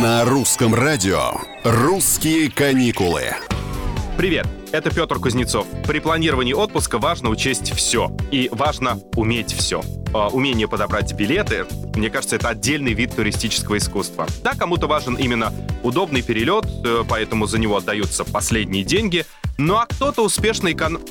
На русском радио «Русские каникулы». Привет, это Петр Кузнецов. При планировании отпуска важно учесть все. И важно уметь все. А, умение подобрать билеты, мне кажется, это отдельный вид туристического искусства. Да, кому-то важен именно удобный перелет, э, поэтому за него отдаются последние деньги. Ну а кто-то успешно эконом...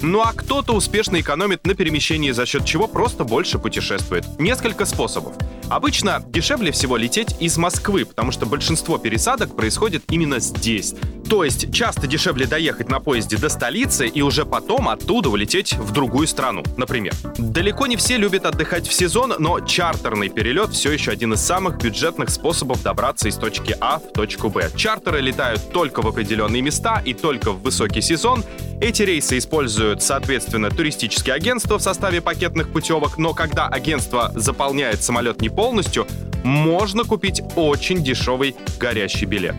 Ну а кто-то успешно экономит на перемещении, за счет чего просто больше путешествует. Несколько способов. Обычно дешевле всего лететь из Москвы, потому что большинство пересадок происходит именно здесь. То есть часто дешевле доехать на поезде до столицы и уже потом оттуда улететь в другую страну, например. Далеко не все любят отдыхать в сезон, но чартерный перелет все еще один из самых бюджетных способов добраться из точки А в точку Б. Чартеры летают только в определенные места и только в высокий сезон. Эти рейсы используют, соответственно, туристические агентства в составе пакетных путевок, но когда агентство заполняет самолет не полностью, можно купить очень дешевый горящий билет.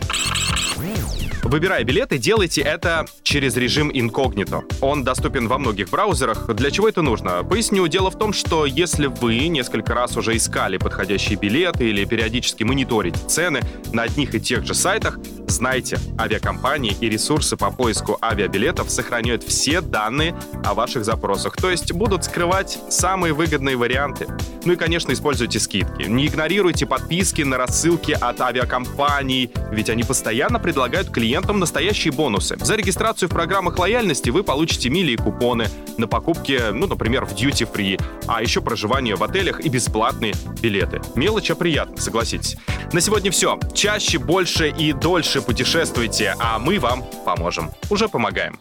Выбирая билеты, делайте это через режим инкогнито. Он доступен во многих браузерах. Для чего это нужно? Поясню. Дело в том, что если вы несколько раз уже искали подходящие билеты или периодически мониторите цены на одних и тех же сайтах, знайте, авиакомпании и ресурсы по поиску авиабилетов сохраняют все данные о ваших запросах, то есть будут скрывать самые выгодные варианты. Ну и, конечно, используйте скидки. Не игнорируйте подписки на рассылки от авиакомпаний, ведь они постоянно предлагают клиентам клиентам настоящие бонусы. За регистрацию в программах лояльности вы получите мили и купоны на покупки, ну, например, в Duty Free, а еще проживание в отелях и бесплатные билеты. Мелочь, а приятно, согласитесь. На сегодня все. Чаще, больше и дольше путешествуйте, а мы вам поможем. Уже помогаем.